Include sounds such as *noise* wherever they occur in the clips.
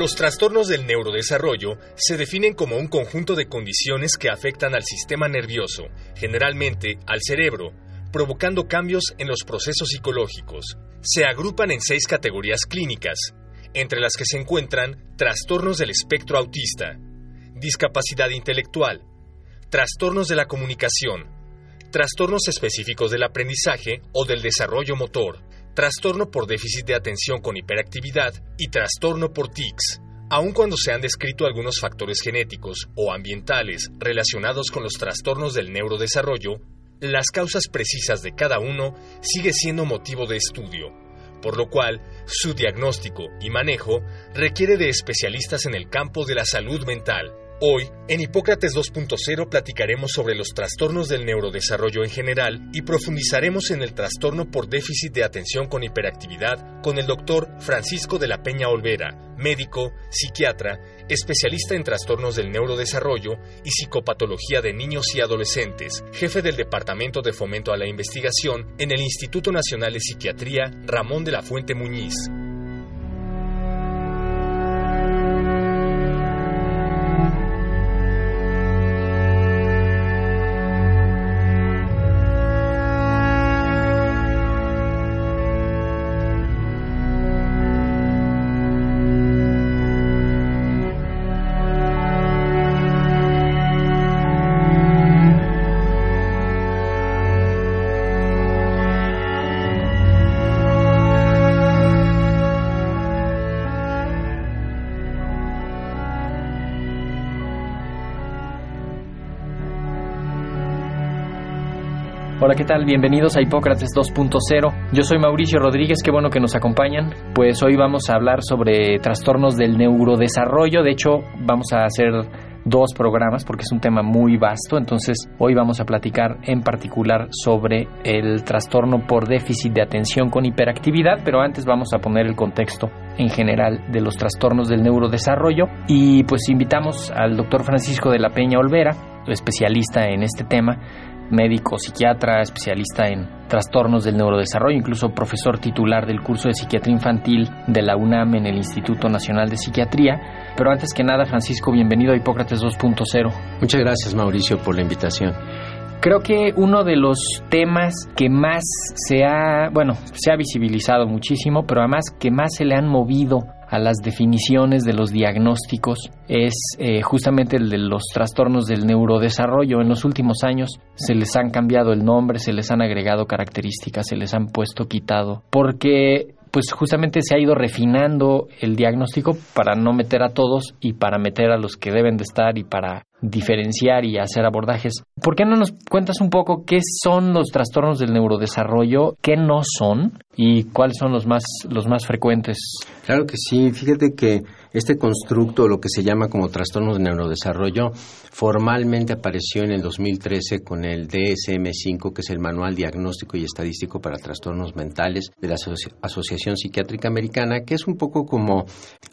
Los trastornos del neurodesarrollo se definen como un conjunto de condiciones que afectan al sistema nervioso, generalmente al cerebro, provocando cambios en los procesos psicológicos. Se agrupan en seis categorías clínicas, entre las que se encuentran trastornos del espectro autista, discapacidad intelectual, trastornos de la comunicación, trastornos específicos del aprendizaje o del desarrollo motor, trastorno por déficit de atención con hiperactividad y trastorno por tics. Aun cuando se han descrito algunos factores genéticos o ambientales relacionados con los trastornos del neurodesarrollo, las causas precisas de cada uno sigue siendo motivo de estudio, por lo cual su diagnóstico y manejo requiere de especialistas en el campo de la salud mental. Hoy, en Hipócrates 2.0 platicaremos sobre los trastornos del neurodesarrollo en general y profundizaremos en el trastorno por déficit de atención con hiperactividad con el doctor Francisco de la Peña Olvera, médico, psiquiatra, especialista en trastornos del neurodesarrollo y psicopatología de niños y adolescentes, jefe del Departamento de Fomento a la Investigación en el Instituto Nacional de Psiquiatría Ramón de la Fuente Muñiz. Tal? Bienvenidos a Hipócrates 2.0. Yo soy Mauricio Rodríguez, qué bueno que nos acompañan. Pues hoy vamos a hablar sobre trastornos del neurodesarrollo. De hecho, vamos a hacer dos programas porque es un tema muy vasto. Entonces, hoy vamos a platicar en particular sobre el trastorno por déficit de atención con hiperactividad, pero antes vamos a poner el contexto en general de los trastornos del neurodesarrollo y pues invitamos al doctor Francisco de la Peña Olvera, especialista en este tema médico, psiquiatra, especialista en trastornos del neurodesarrollo, incluso profesor titular del curso de psiquiatría infantil de la UNAM en el Instituto Nacional de Psiquiatría. Pero antes que nada, Francisco, bienvenido a Hipócrates 2.0. Muchas gracias, Mauricio, por la invitación. Creo que uno de los temas que más se ha, bueno, se ha visibilizado muchísimo, pero además que más se le han movido a las definiciones de los diagnósticos es eh, justamente el de los trastornos del neurodesarrollo. En los últimos años se les han cambiado el nombre, se les han agregado características, se les han puesto quitado, porque pues justamente se ha ido refinando el diagnóstico para no meter a todos y para meter a los que deben de estar y para diferenciar y hacer abordajes. ¿Por qué no nos cuentas un poco qué son los trastornos del neurodesarrollo, qué no son y cuáles son los más los más frecuentes? Claro que sí, fíjate que este constructo, lo que se llama como trastorno de neurodesarrollo, formalmente apareció en el 2013 con el DSM-5, que es el Manual Diagnóstico y Estadístico para Trastornos Mentales de la Asociación Psiquiátrica Americana, que es un poco como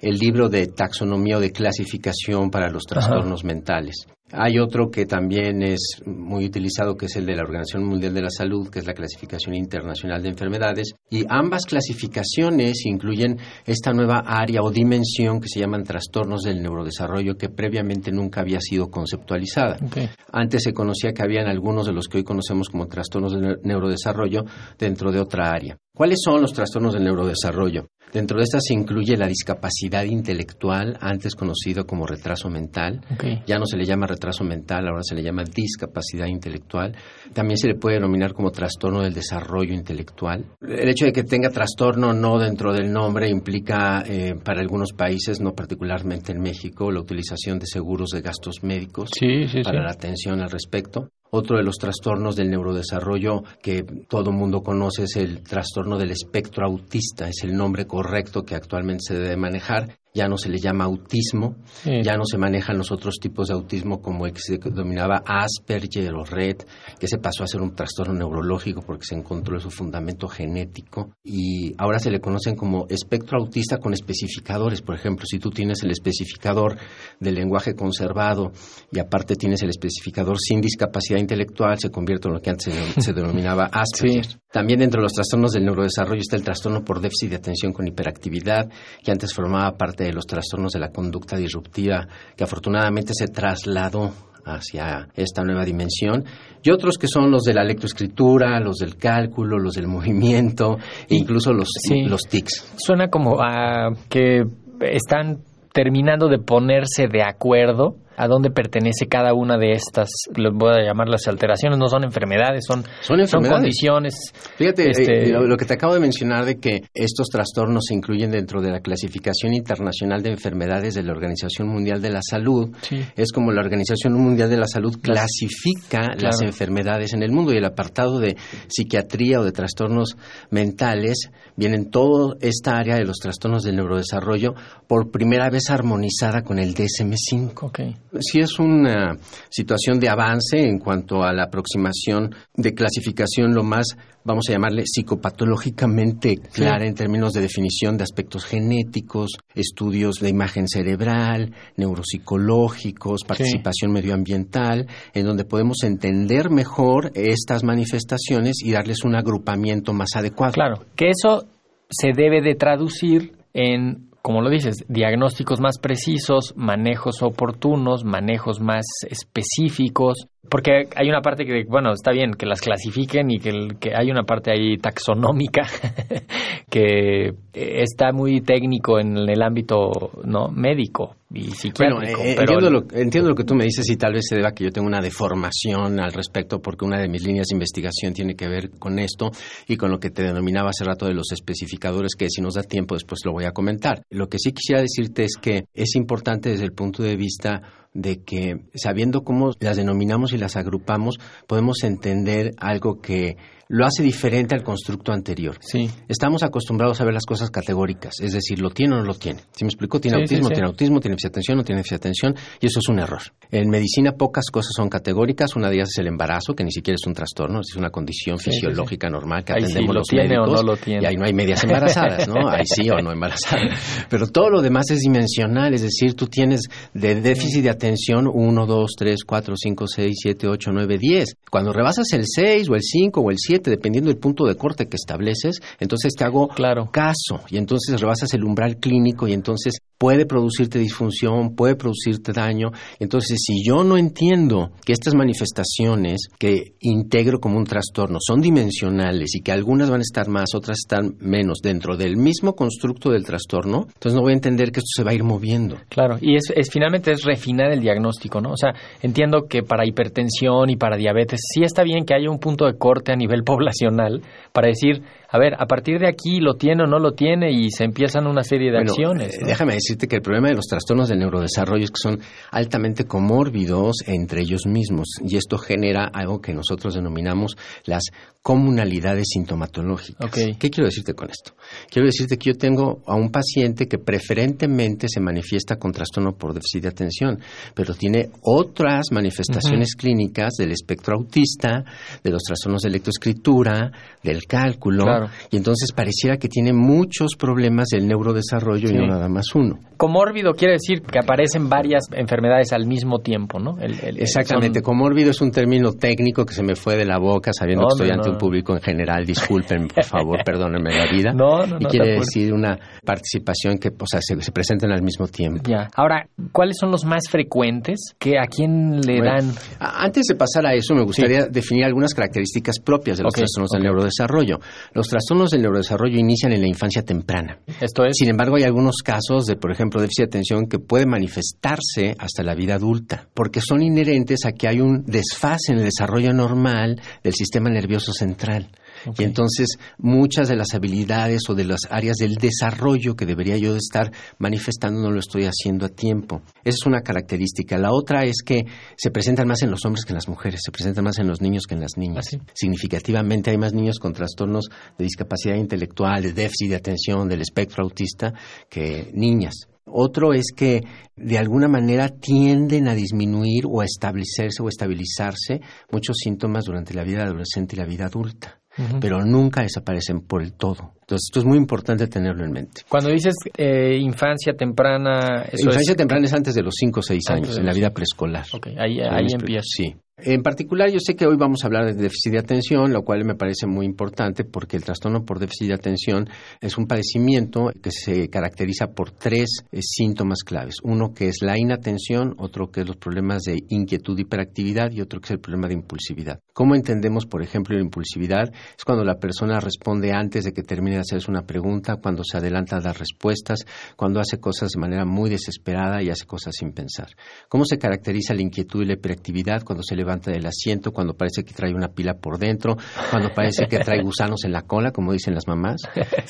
el libro de taxonomía o de clasificación para los trastornos Ajá. mentales. Hay otro que también es muy utilizado, que es el de la Organización Mundial de la Salud, que es la Clasificación Internacional de Enfermedades. Y ambas clasificaciones incluyen esta nueva área o dimensión que se llaman trastornos del neurodesarrollo, que previamente nunca había sido conceptualizada. Okay. Antes se conocía que habían algunos de los que hoy conocemos como trastornos del neurodesarrollo dentro de otra área. ¿Cuáles son los trastornos del neurodesarrollo? Dentro de estas se incluye la discapacidad intelectual, antes conocido como retraso mental. Okay. Ya no se le llama retraso mental, ahora se le llama discapacidad intelectual. También se le puede denominar como trastorno del desarrollo intelectual. El hecho de que tenga trastorno no dentro del nombre implica eh, para algunos países, no particularmente en México, la utilización de seguros de gastos médicos sí, sí, para sí. la atención al respecto. Otro de los trastornos del neurodesarrollo que todo mundo conoce es el trastorno del espectro autista, es el nombre correcto que actualmente se debe manejar ya no se le llama autismo, ya no se manejan los otros tipos de autismo como el que se denominaba Asperger o Red, que se pasó a ser un trastorno neurológico porque se encontró su fundamento genético y ahora se le conocen como espectro autista con especificadores. Por ejemplo, si tú tienes el especificador del lenguaje conservado y aparte tienes el especificador sin discapacidad intelectual, se convierte en lo que antes se, denominaba *laughs* Asperger. También dentro de los trastornos del neurodesarrollo está el trastorno por déficit de atención con hiperactividad, que antes formaba parte de los trastornos de la conducta disruptiva, que afortunadamente se trasladó hacia esta nueva dimensión, y otros que son los de la lectoescritura, los del cálculo, los del movimiento, e incluso los, los TICs. Suena como a que están terminando de ponerse de acuerdo a dónde pertenece cada una de estas, les voy a llamar las alteraciones, no son enfermedades, son, son, condiciones. Fíjate, este, eh, lo, que te acabo de mencionar de que estos trastornos se incluyen dentro de la clasificación internacional de enfermedades de la Organización Mundial de la Salud, es como la Organización Mundial de la Salud clasifica las enfermedades en el mundo y el apartado de psiquiatría o de trastornos mentales viene en toda esta área de los trastornos del neurodesarrollo por primera vez armonizada con el DSM-5. Okay sí es una situación de avance en cuanto a la aproximación de clasificación lo más, vamos a llamarle, psicopatológicamente clara en términos de definición de aspectos genéticos, estudios de imagen cerebral, neuropsicológicos, participación medioambiental, en donde podemos entender mejor estas manifestaciones y darles un agrupamiento más adecuado. Claro, que eso se debe de traducir en como lo dices, diagnósticos más precisos, manejos oportunos, manejos más específicos, porque hay una parte que, bueno, está bien que las clasifiquen y que, que hay una parte ahí taxonómica *laughs* que está muy técnico en el ámbito no médico y psiquiátrico. Bueno, eh, entiendo, lo, entiendo lo que tú me dices y tal vez se deba que yo tenga una deformación al respecto porque una de mis líneas de investigación tiene que ver con esto y con lo que te denominaba hace rato de los especificadores que si nos da tiempo después lo voy a comentar. Lo que sí quisiera decirte es que es importante desde el punto de vista de que sabiendo cómo las denominamos y las agrupamos, podemos entender algo que lo hace diferente al constructo anterior. Sí. Estamos acostumbrados a ver las cosas categóricas, es decir, lo tiene o no lo tiene. Si me explico, tiene autismo, tiene autismo, tiene atención, no tiene atención, y eso es un error. En medicina pocas cosas son categóricas, una de ellas es el embarazo, que ni siquiera es un trastorno, es una condición fisiológica normal que atendemos lo los tiene O no lo tiene. Y ahí no hay medias embarazadas, ¿no? Ahí sí o no embarazadas. *laughs* Pero todo lo demás es dimensional, es decir, tú tienes de déficit de atención 1, 2, 3, 4, 5, 6, 7, 8, 9, 10. Cuando rebasas el 6 o el 5 o el 7, dependiendo del punto de corte que estableces, entonces te hago caso y entonces rebasas el umbral clínico y entonces puede producirte disfunción, puede producirte daño. Entonces, si yo no entiendo que estas manifestaciones que integro como un trastorno son dimensionales y que algunas van a estar más, otras están menos dentro del mismo constructo del trastorno, entonces no voy a entender que esto se va a ir moviendo. Claro, y es, es finalmente es refinar el diagnóstico, ¿no? O sea, entiendo que para hipertensión y para diabetes sí está bien que haya un punto de corte a nivel poblacional para decir, a ver, a partir de aquí lo tiene o no lo tiene y se empiezan una serie de acciones. Déjame decirte que el problema de los trastornos del neurodesarrollo es que son altamente comórbidos entre ellos mismos y esto genera algo que nosotros denominamos las comunalidades sintomatológicas. ¿Qué quiero decirte con esto? Quiero decirte que yo tengo a un paciente que preferentemente se manifiesta con trastorno por déficit de atención, pero tiene otras manifestaciones clínicas del espectro autista, de los trastornos de lectoescritura, del cálculo, y entonces pareciera que tiene muchos problemas del neurodesarrollo y no nada más uno. Comórbido quiere decir que aparecen varias enfermedades al mismo tiempo, ¿no? Exactamente, comórbido es un término técnico que se me fue de la boca sabiendo que estoy ante un público en general, disculpen, por favor, *laughs* perdónenme la vida. No, no, y quiere decir una participación que o sea, se, se, presentan al mismo tiempo. Ya. Ahora, ¿cuáles son los más frecuentes? ¿Que ¿A quién le dan? Antes de pasar a eso, me gustaría definir algunas características propias de los trastornos del neurodesarrollo. Los trastornos del neurodesarrollo inician en la infancia temprana. Esto es. Sin embargo, hay algunos casos de, por ejemplo, déficit de atención que puede manifestarse hasta la vida adulta, porque son inherentes a que hay un desfase en el desarrollo normal del sistema nervioso central. Y entonces muchas de las habilidades o de las áreas del desarrollo que debería yo estar manifestando no lo estoy haciendo a tiempo. Esa es una característica. La otra es que se presentan más en los hombres que en las mujeres, se presentan más en los niños que en las niñas. ¿Ah, sí? Significativamente hay más niños con trastornos de discapacidad intelectual, de déficit de atención, del espectro autista, que niñas. Otro es que de alguna manera tienden a disminuir o a establecerse o estabilizarse muchos síntomas durante la vida adolescente y la vida adulta, pero nunca desaparecen por el todo. Entonces, esto es muy importante tenerlo en mente. Cuando dices eh, infancia temprana, eso Infancia es... temprana es antes de los 5 o 6 Antes años, en la vida preescolar. Ok, ahí, ahí empieza. Sí. En particular, yo sé que hoy vamos a hablar de déficit de atención, lo cual me parece muy importante porque el trastorno por déficit de atención es un padecimiento que se caracteriza por tres eh, síntomas claves. Uno que es la inatención, otro que es los problemas de inquietud, hiperactividad y otro que es el problema de impulsividad. ¿Cómo entendemos, por ejemplo, la impulsividad? Es cuando la persona responde antes de que termine de hacerse una pregunta, cuando se adelanta a dar respuestas, cuando hace cosas de manera muy desesperada y hace cosas sin pensar. ¿Cómo se caracteriza la inquietud y la hiperactividad? Cuando se levanta del asiento, cuando parece que trae una pila por dentro, cuando parece que trae gusanos en la cola, como dicen las mamás.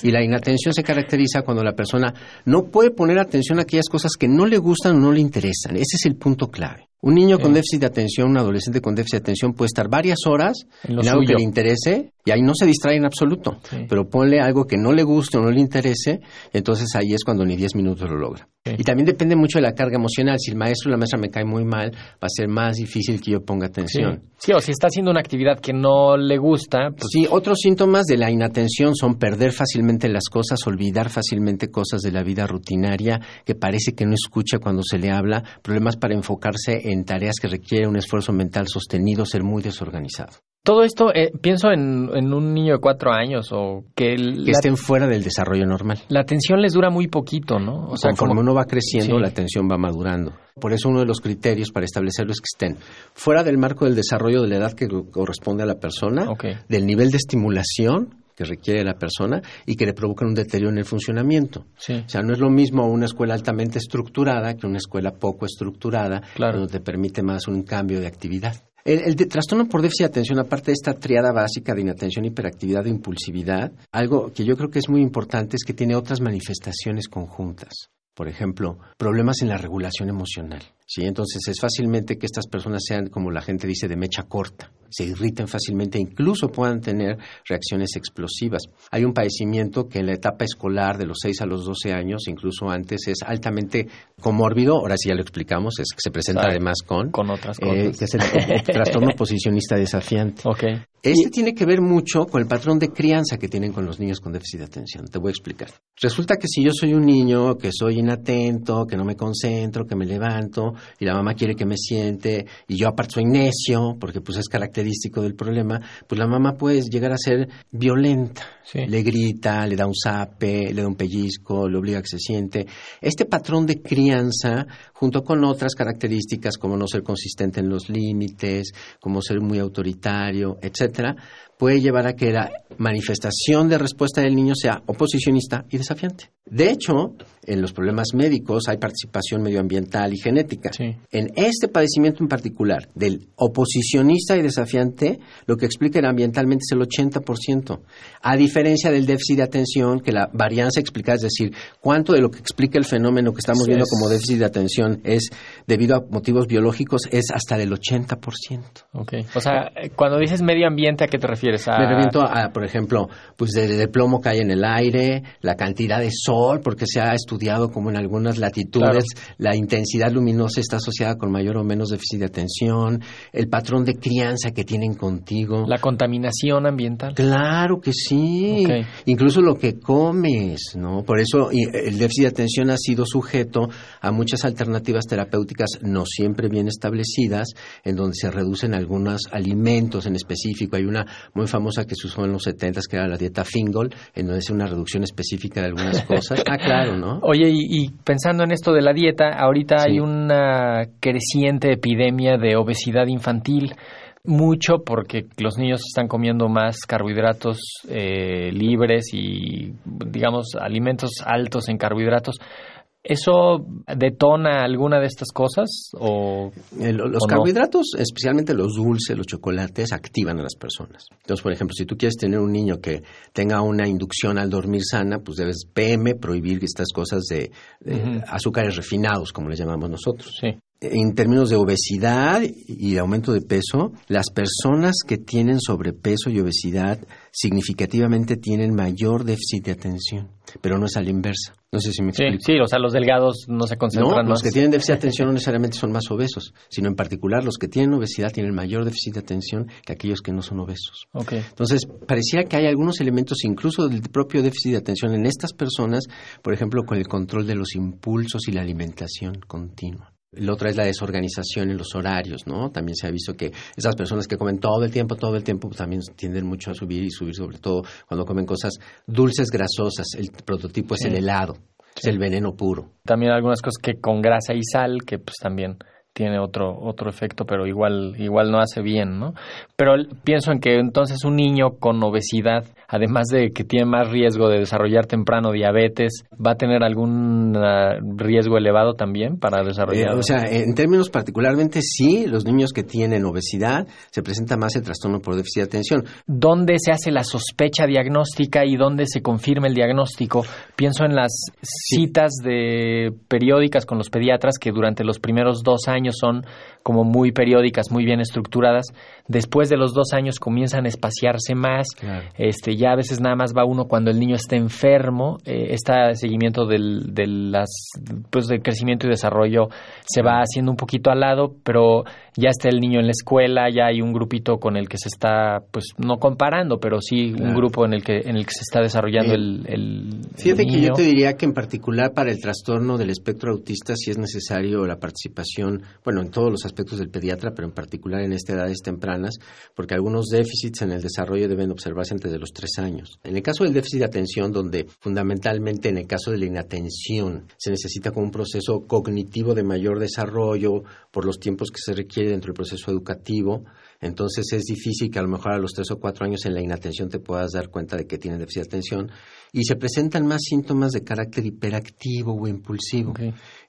Y la inatención se caracteriza cuando la persona no puede poner atención a aquellas cosas que no le gustan o no le interesan. Ese es el punto clave. Un niño con Sí. déficit de atención, un adolescente con déficit de atención puede estar varias horas En en algo que le interese y ahí no se distrae en absoluto. Sí. Pero ponle algo que no le guste o no le interese, entonces ahí es cuando ni 10 minutos lo logra. Sí. Y también depende mucho de la carga emocional. Si el maestro o la maestra me cae muy mal, va a ser más difícil que yo ponga Sí. atención. Sí, o si está haciendo una actividad que no le gusta, pues Sí, otros síntomas de la inatención son perder fácilmente las cosas, olvidar fácilmente cosas de la vida rutinaria, que parece que no escucha cuando se le habla, problemas para enfocarse en tareas que requieren un esfuerzo mental sostenido, ser muy desorganizado. todo esto, eh, pienso en, en un niño de cuatro años o que, el- Que estén fuera del desarrollo normal. la atención les dura muy poquito, ¿no? O sea, Conforme como- uno va creciendo, Sí. la atención va madurando. Por eso uno de los criterios para establecerlo es que estén fuera del marco del desarrollo de la edad que corresponde a la persona, del nivel de estimulación que requiere la persona y que le provocan un deterioro en el funcionamiento. Sí. O sea, no es lo mismo una escuela altamente estructurada que una escuela poco estructurada, Claro. donde te permite más un cambio de actividad. El, el de- trastorno por déficit de atención, aparte de esta triada básica de inatención, hiperactividad e impulsividad, algo que yo creo que es muy importante es que tiene otras manifestaciones conjuntas. Por ejemplo, problemas en la regulación emocional. ¿Sí? Entonces es fácilmente que estas personas sean, como la gente dice, de mecha corta. Se irriten fácilmente e incluso puedan tener reacciones explosivas. Hay un padecimiento que en la etapa escolar de los 6 a los 12 años, incluso antes, es altamente comórbido. Ahora sí ya lo explicamos, es que se presenta además con, con otras eh, cosas. que es el, el *laughs* trastorno posicionista desafiante. Ok. Este tiene que ver mucho con el patrón de crianza que tienen con los niños con déficit de atención. Te voy a explicar. Resulta que si yo soy un niño que soy inatento, que no me concentro, que me levanto y la mamá quiere que me siente y yo aparte soy necio, porque pues es característico del problema, pues la mamá puede llegar a ser violenta. Sí. Le grita, le da un zape, le da un pellizco, le obliga a que se siente. Este patrón de crianza, junto con otras características como no ser consistente en los límites, como ser muy autoritario, etcétera, puede llevar a que la manifestación de respuesta del niño sea oposicionista y desafiante. De hecho, en los problemas médicos hay participación medioambiental y genética. Sí. En este padecimiento en particular, del oposicionista y desafiante, lo que explica el ambientalmente es el 80%. A diferencia del déficit de atención, que la varianza explicada, es decir, cuánto de lo que explica el fenómeno que estamos Sí, viendo es- como déficit de atención es debido a motivos biológicos, es hasta del 80%. Ok. O sea, cuando dices medio ambiente, ¿a qué te refieres? A... Me reviento a, por ejemplo, pues de, de plomo que hay en el aire, la cantidad de sol, porque se ha estudiado como en algunas latitudes la intensidad luminosa está asociada con mayor o menos déficit de atención, el patrón de crianza que tienen contigo. La contaminación ambiental. Claro que sí. Ok. Incluso lo que comes, ¿no? Por eso y, el déficit de atención ha sido sujeto a muchas alternativas terapéuticas no siempre bien establecidas, en donde se reducen algunos alimentos en específico. Hay una muy famosa que se usó en los 70 que era la dieta Fingol, en donde es una reducción específica de algunas *laughs* cosas. Ah, claro, ¿no? Oye, y, y pensando en esto de la dieta, ahorita Sí. hay una creciente epidemia de obesidad infantil. Mucho porque los niños están comiendo más carbohidratos eh, libres y, digamos, alimentos altos en carbohidratos. ¿Eso detona alguna de estas cosas? O, Eh, lo- los ¿O no? carbohidratos, especialmente los dulces, los chocolates, activan a las personas. Entonces, por ejemplo, si tú quieres tener un niño que tenga una inducción al dormir sana, pues debes PM prohibir estas cosas de, azúcares refinados, como les llamamos nosotros. sí. En términos de obesidad y de aumento de peso, las personas que tienen sobrepeso y obesidad significativamente tienen mayor déficit de atención, pero no es a la inversa. No sé si me explico. sí, o sea, los delgados no se No, concentran los más. que tienen déficit de atención no necesariamente son más obesos, sino en particular los que tienen obesidad tienen mayor déficit de atención que aquellos que no son obesos. Ok. Entonces, parecía que hay algunos elementos incluso del propio déficit de atención en estas personas, por ejemplo, con el control de los impulsos y la alimentación continua. La otra es la desorganización en los horarios, ¿no? También se ha visto que esas personas que comen todo el tiempo, todo el tiempo, pues, también tienden mucho a subir y subir, sobre todo cuando comen cosas dulces, grasosas. El prototipo es Sí. el helado, es el veneno puro. También algunas cosas que con grasa y sal, que pues también tiene otro otro efecto, pero igual igual no hace bien, ¿no? Pero pienso en que entonces un niño con obesidad, además de que tiene más riesgo de desarrollar temprano diabetes, va a tener algún ah, riesgo elevado también para desarrollar. Eh, o sea, en términos particularmente sí, los niños que tienen obesidad se presenta más el trastorno por déficit de atención. ¿Dónde se hace la sospecha diagnóstica y dónde se confirma el diagnóstico? Pienso en las citas de periódicas con los pediatras que durante los primeros dos años son como muy periódicas, muy bien estructuradas. Después de los dos años comienzan a espaciarse más. Este, ya a veces nada más va uno cuando el niño está enfermo. Eh, este seguimiento del, de las, pues, del crecimiento y desarrollo se va haciendo un poquito al lado, pero ya está el niño en la escuela, ya hay un grupito con el que se está, pues no comparando, pero sí un grupo en el que en el que se está desarrollando Eh, el, el Fíjate que niño. yo te diría que en particular para el trastorno del espectro autista sí es necesario la participación, bueno, en todos los aspectos del pediatra, pero en particular en estas edades tempranas, porque algunos déficits en el desarrollo deben observarse antes de los tres años. En el caso del déficit de atención, donde fundamentalmente en el caso de la inatención se necesita como un proceso cognitivo de mayor desarrollo por los tiempos que se requiere dentro del proceso educativo, entonces es difícil que a lo mejor a los tres o cuatro años en la inatención te puedas dar cuenta de que tienen déficit de atención y se presentan más síntomas de carácter hiperactivo o impulsivo.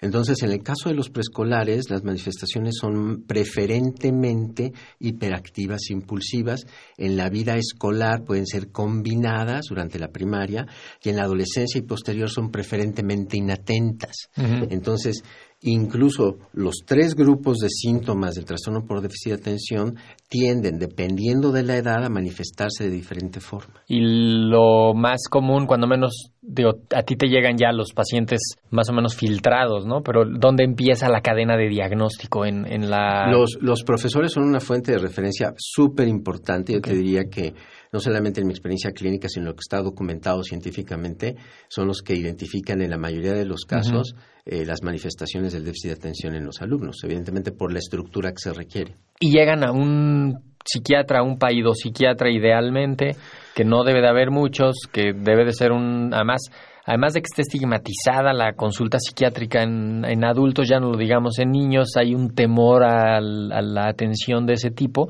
Entonces, en el caso de los preescolares, las manifestaciones son preferentemente hiperactivas, impulsivas. En la vida escolar pueden ser combinadas durante la primaria y en la adolescencia y posterior son preferentemente inatentas. Entonces, incluso los tres grupos de síntomas del trastorno por déficit de atención tienden, dependiendo de la edad, a manifestarse de diferente forma. Y lo más común, cuando menos, digo, a ti te llegan ya los pacientes más o menos filtrados, ¿no? Pero ¿dónde empieza la cadena de diagnóstico en, en la... Los, los profesores son una fuente de referencia súper importante. Yo te diría que no solamente en mi experiencia clínica, sino lo que está documentado científicamente, son los que identifican en la mayoría de los casos eh, las manifestaciones del déficit de atención en los alumnos, evidentemente por la estructura que se requiere. y llegan a un psiquiatra, un psiquiatra idealmente, que no debe de haber muchos, que debe de ser un, además, además de que esté estigmatizada la consulta psiquiátrica en, en adultos, ya no lo digamos en niños, hay un temor al- a la atención de ese tipo,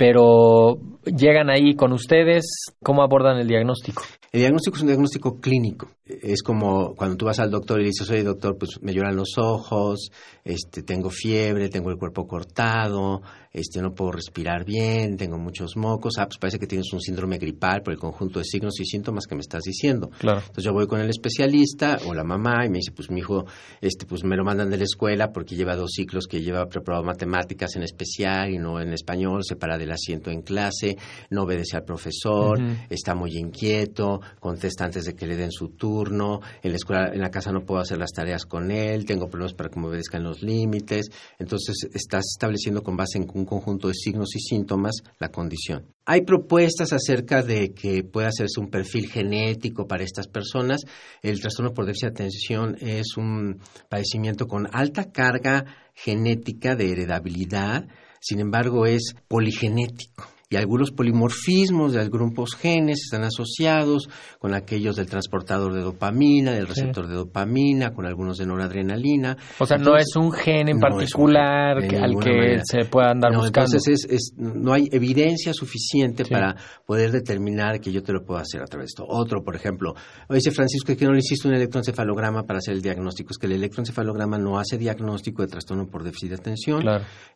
pero llegan ahí con ustedes, ¿cómo abordan el diagnóstico? El diagnóstico es un diagnóstico clínico. Es como cuando tú vas al doctor y dices, oye doctor, pues me lloran los ojos, este, tengo fiebre, tengo el cuerpo cortado, este, no puedo respirar bien, tengo muchos mocos. Ah, pues parece que tienes un síndrome gripal por el conjunto de signos y síntomas que me estás diciendo. Claro. Entonces yo voy con el especialista o la mamá y me dice, pues mi hijo, este, pues me lo mandan de la escuela porque lleva dos ciclos que lleva preparado matemáticas en especial y no en español, se para del asiento en clase, no obedece al profesor, está muy inquieto, contesta antes de que le den su turno, en la escuela, en la casa no puedo hacer las tareas con él, tengo problemas para que me obedezcan los límites, entonces estás estableciendo con base en un conjunto de signos y síntomas la condición. Hay propuestas acerca de que pueda hacerse un perfil genético para estas personas. El trastorno por déficit de atención es un padecimiento con alta carga genética de heredabilidad, sin embargo es poligenético. Y algunos polimorfismos de algunos genes están asociados con aquellos del transportador de dopamina, del receptor de dopamina, con algunos de noradrenalina. O sea, no es un gen en particular al que se pueda andar buscando. Entonces, es, no hay evidencia suficiente para poder determinar que yo te lo puedo hacer a través de esto. Otro, por ejemplo, dice Francisco que no le hiciste un electroencefalograma para hacer el diagnóstico. Es que el electroencefalograma no hace diagnóstico de trastorno por déficit de atención.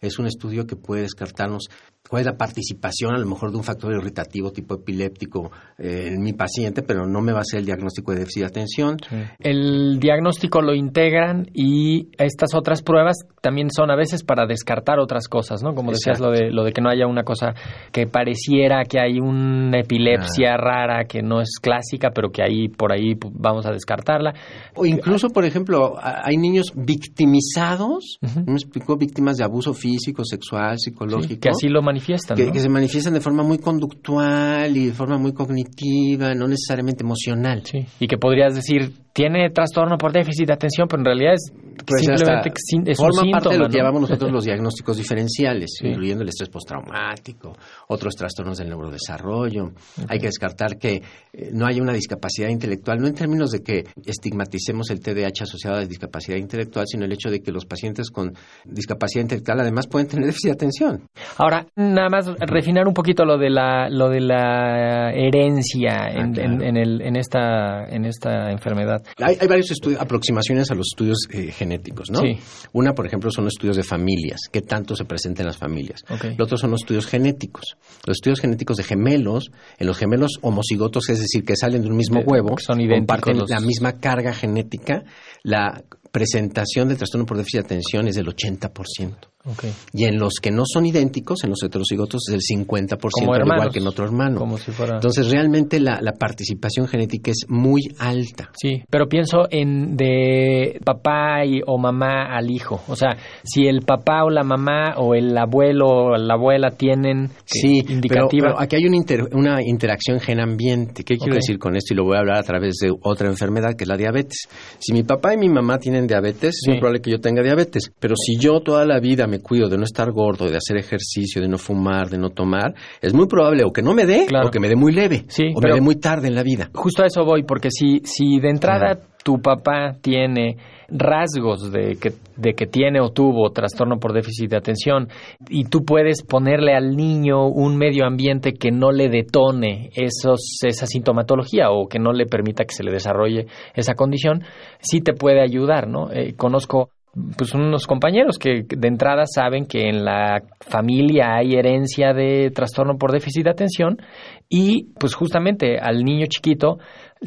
Es un estudio que puede descartarnos cuál es la participación a lo mejor de un factor irritativo tipo epiléptico eh, en mi paciente, pero no me va a hacer el diagnóstico de déficit de atención. El diagnóstico lo integran y estas otras pruebas también son a veces para descartar otras cosas, ¿no? Como decías lo de lo de que no haya una cosa que pareciera que hay una epilepsia rara que no es clásica, pero que ahí por ahí pues, vamos a descartarla. O incluso, por ejemplo, hay niños victimizados, me explicó, víctimas de abuso físico, sexual, psicológico. que así lo manifiestan. Que, se manifiestan de forma muy conductual y de forma muy cognitiva, no necesariamente emocional. Sí. Y que podrías decir, tiene trastorno por déficit de atención, pero en realidad es pues simplemente es forma un parte de lo que llamamos nosotros *laughs* los diagnósticos diferenciales, incluyendo el estrés postraumático, otros trastornos del neurodesarrollo. Hay que descartar que eh, no haya una discapacidad intelectual, no en términos de que estigmaticemos el TDAH asociado a la discapacidad intelectual, sino el hecho de que los pacientes con discapacidad intelectual además pueden tener déficit de atención. Ahora, nada más refinar un poquito lo de la, lo de la herencia en, ah, el, en, esta, en esta enfermedad. Hay, varios estudios, aproximaciones a los estudios eh, genéticos, ¿no? Sí. Una, por ejemplo, son los estudios de familias, qué tanto se presenta en las familias. Okay. Los otros son los estudios genéticos. Los estudios genéticos de gemelos, en los gemelos homocigotos, es decir, que salen de un mismo huevo, son comparten la misma carga genética, la presentación del trastorno por déficit de atención es del 80%. Y en los que no son idénticos, en los heterocigotos, es del 50%, igual que en otro hermano. Entonces, realmente la, participación genética es muy alta. Sí, pero pienso en de papá y, o mamá al hijo. O sea, si el papá o la mamá o el abuelo o la abuela tienen sí, indicativa. Pero, aquí hay una, una interacción gen-ambiente. ¿Qué quiero decir con esto? Y lo voy a hablar a través de otra enfermedad, que es la diabetes. Si mi papá y mi mamá tienen diabetes, es muy probable que yo tenga diabetes. Pero si yo toda la vida me cuido de no estar gordo, de hacer ejercicio, de no fumar, de no tomar, es muy probable o que no me dé o que me dé muy leve o me dé muy tarde en la vida. Justo a eso voy, porque si, si de entrada tu papá tiene rasgos de que, de que tiene o tuvo trastorno por déficit de atención y tú puedes ponerle al niño un medio ambiente que no le detone esos, esa sintomatología o que no le permita que se le desarrolle esa condición, sí te puede ayudar, ¿no? Eh, conozco pues unos compañeros que de entrada saben que en la familia hay herencia de trastorno por déficit de atención y pues justamente al niño chiquito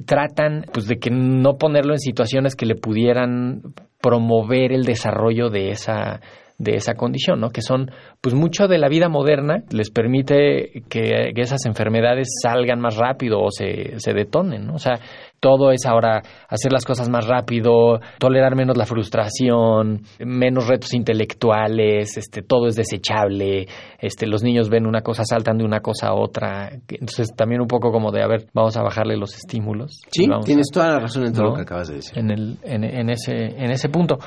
tratan pues de que no ponerlo en situaciones que le pudieran promover el desarrollo de esa de esa condición, ¿no? Que son, pues mucho de la vida moderna les permite que, esas enfermedades salgan más rápido o se, se detonen, ¿no? O sea, todo es ahora hacer las cosas más rápido, tolerar menos la frustración, menos retos intelectuales, este, todo es desechable, este, los niños ven una cosa, saltan de una cosa a otra, entonces también un poco como de, a ver, vamos a bajarle los estímulos. Sí, tienes toda la razón en todo lo que acabas de decir. En, el, en, ese, en ese punto.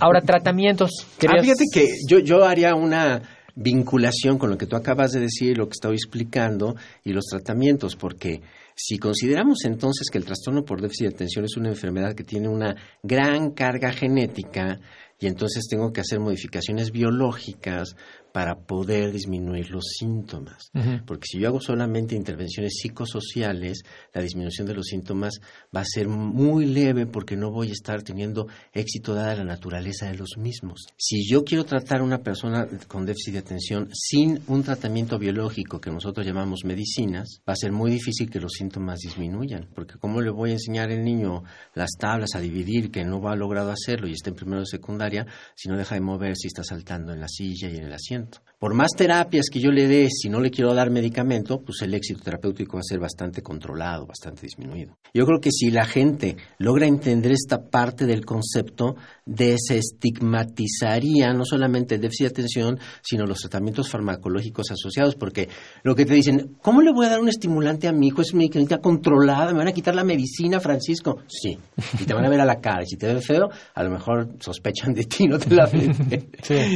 Ahora, tratamientos. Ah, fíjate que yo, yo haría una vinculación con lo que tú acabas de decir, lo que estoy explicando y los tratamientos, porque si consideramos entonces que el trastorno por déficit de atención es una enfermedad que tiene una gran carga genética y entonces tengo que hacer modificaciones biológicas para poder disminuir los síntomas. Porque si yo hago solamente intervenciones psicosociales, la disminución de los síntomas va a ser muy leve porque no voy a estar teniendo éxito dada la naturaleza de los mismos. Si yo quiero tratar a una persona con déficit de atención sin un tratamiento biológico que nosotros llamamos medicinas, va a ser muy difícil que los síntomas disminuyan. Porque ¿cómo le voy a enseñar al niño las tablas a dividir que no va a logrado hacerlo y está en primero de secundaria si no deja de mover, si está saltando en la silla y en el asiento? Por más terapias que yo le dé, si no le quiero dar medicamento, pues el éxito terapéutico va a ser bastante controlado, bastante disminuido. Yo creo que si la gente logra entender esta parte del concepto, desestigmatizaría no solamente el déficit de atención, sino los tratamientos farmacológicos asociados, porque lo que te dicen, ¿cómo le voy a dar un estimulante a mi hijo? Es medicamento controlada, me van a quitar la medicina, Francisco. Sí, y te van a ver a la cara, y si te ven feo, a lo mejor sospechan de ti, no te la *laughs* *laughs* venden.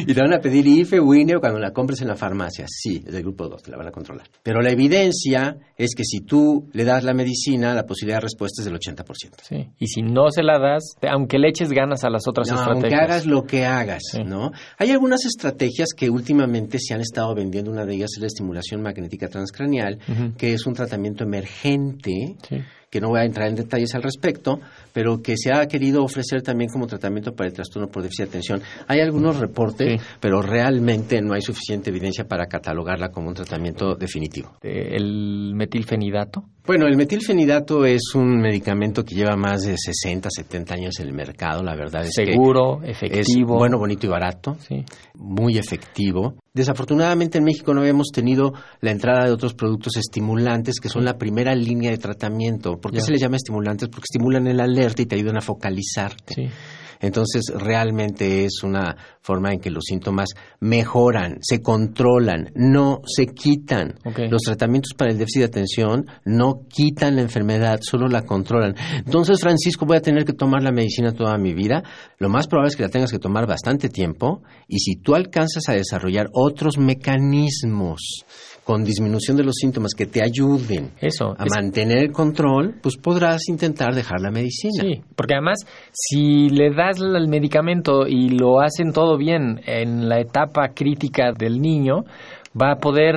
Y te van a pedir IFE, WINE cuando la compres en la farmacia. Sí, es del grupo 2, te la van a controlar. Pero la evidencia es que si tú le das la medicina, la posibilidad de respuesta es del 80%. Sí. Y si no se la das, aunque le eches ganas a las otras No, estrategias. aunque hagas lo que hagas, Sí. ¿no? Hay algunas estrategias que últimamente se han estado vendiendo. Una de ellas es la estimulación magnética transcranial, que es un tratamiento emergente Sí. Que no voy a entrar en detalles al respecto, pero que se ha querido ofrecer también como tratamiento para el trastorno por déficit de atención. Hay algunos reportes, Sí. pero realmente no hay suficiente evidencia para catalogarla como un tratamiento definitivo. Eh, El metilfenidato. Bueno, el metilfenidato es un medicamento que lleva más de 60, 70 años en el mercado, la verdad es Seguro, que es efectivo. bueno, bonito y barato. Sí. muy efectivo. Desafortunadamente en México no habíamos tenido la entrada de otros productos estimulantes que son la primera línea de tratamiento. ¿Por qué se les llama estimulantes? Porque estimulan el alerta y te ayudan a focalizarte. Sí. Entonces realmente es una forma en que los síntomas mejoran, se controlan, no se quitan. Los tratamientos para el déficit de atención no quitan la enfermedad, solo la controlan. Entonces, Francisco, voy a tener que tomar la medicina toda mi vida. Lo más probable es que la tengas que tomar bastante tiempo y si tú alcanzas a desarrollar otros mecanismos con disminución de los síntomas que te ayuden Eso. a es- mantener el control, pues podrás intentar dejar la medicina. Sí, porque además, si le das el medicamento y lo hacen todo bien en la etapa crítica del niño, va a poder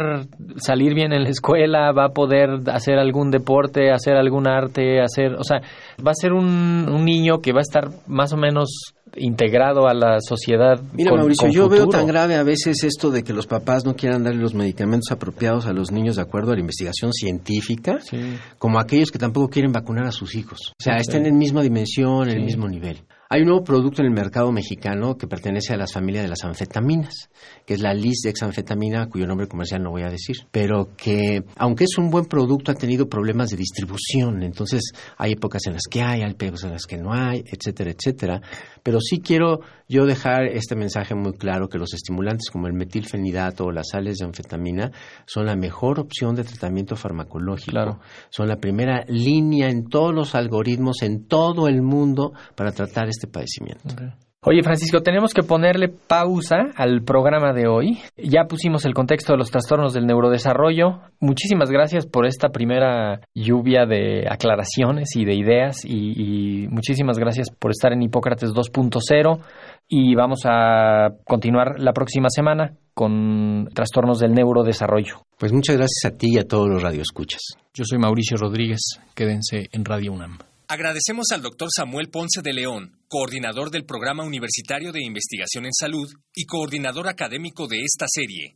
salir bien en la escuela, va a poder hacer algún deporte, hacer algún arte, hacer, o sea, va a ser un, un niño que va a estar más o menos integrado a la sociedad. Mira, con- Mauricio, con yo veo tan grave a veces esto de que los papás no quieran darle los medicamentos apropiados a los niños de acuerdo a la investigación científica, Sí. como aquellos que tampoco quieren vacunar a sus hijos. O sea, Sí. están en misma dimensión, en el mismo nivel. Hay un nuevo producto en el mercado mexicano que pertenece a las familias de las anfetaminas, que es la lisdexanfetamina, cuyo nombre comercial no voy a decir, pero que, aunque es un buen producto, ha tenido problemas de distribución. Entonces, hay épocas en las que hay, hay épocas en las que no hay, etcétera, etcétera. Pero sí quiero yo dejar este mensaje muy claro que los estimulantes como el metilfenidato o las sales de anfetamina son la mejor opción de tratamiento farmacológico. Claro. Son la primera línea en todos los algoritmos en todo el mundo para tratar este padecimiento. Oye, Francisco, tenemos que ponerle pausa al programa de hoy. Ya pusimos el contexto de los trastornos del neurodesarrollo. Muchísimas gracias por esta primera lluvia de aclaraciones y de ideas y, y muchísimas gracias por estar en Hipócrates 2.0 y vamos a continuar la próxima semana con trastornos del neurodesarrollo. Pues muchas gracias a ti y a todos los radioescuchas. Yo soy Mauricio Rodríguez. Quédense en Radio UNAM. Agradecemos al doctor Samuel Ponce de León, coordinador del Programa Universitario de Investigación en Salud y coordinador académico de esta serie.